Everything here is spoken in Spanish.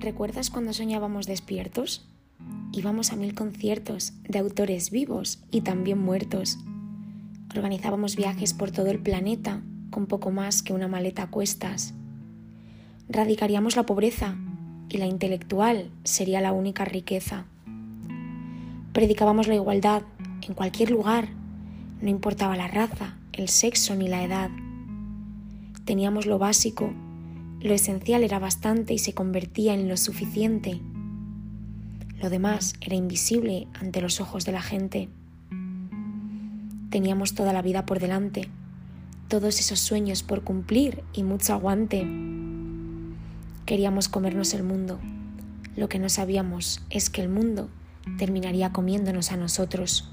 ¿Recuerdas cuando soñábamos despiertos? Íbamos a mil conciertos de autores vivos y también muertos. Organizábamos viajes por todo el planeta con poco más que una maleta a cuestas. Radicaríamos la pobreza y la intelectual sería la única riqueza. Predicábamos la igualdad en cualquier lugar, no importaba la raza, el sexo ni la edad. Teníamos lo básico, lo esencial era bastante y se convertía en lo suficiente. Lo demás era invisible ante los ojos de la gente. Teníamos toda la vida por delante, todos esos sueños por cumplir y mucho aguante. Queríamos comernos el mundo. Lo que no sabíamos es que el mundo terminaría comiéndonos a nosotros.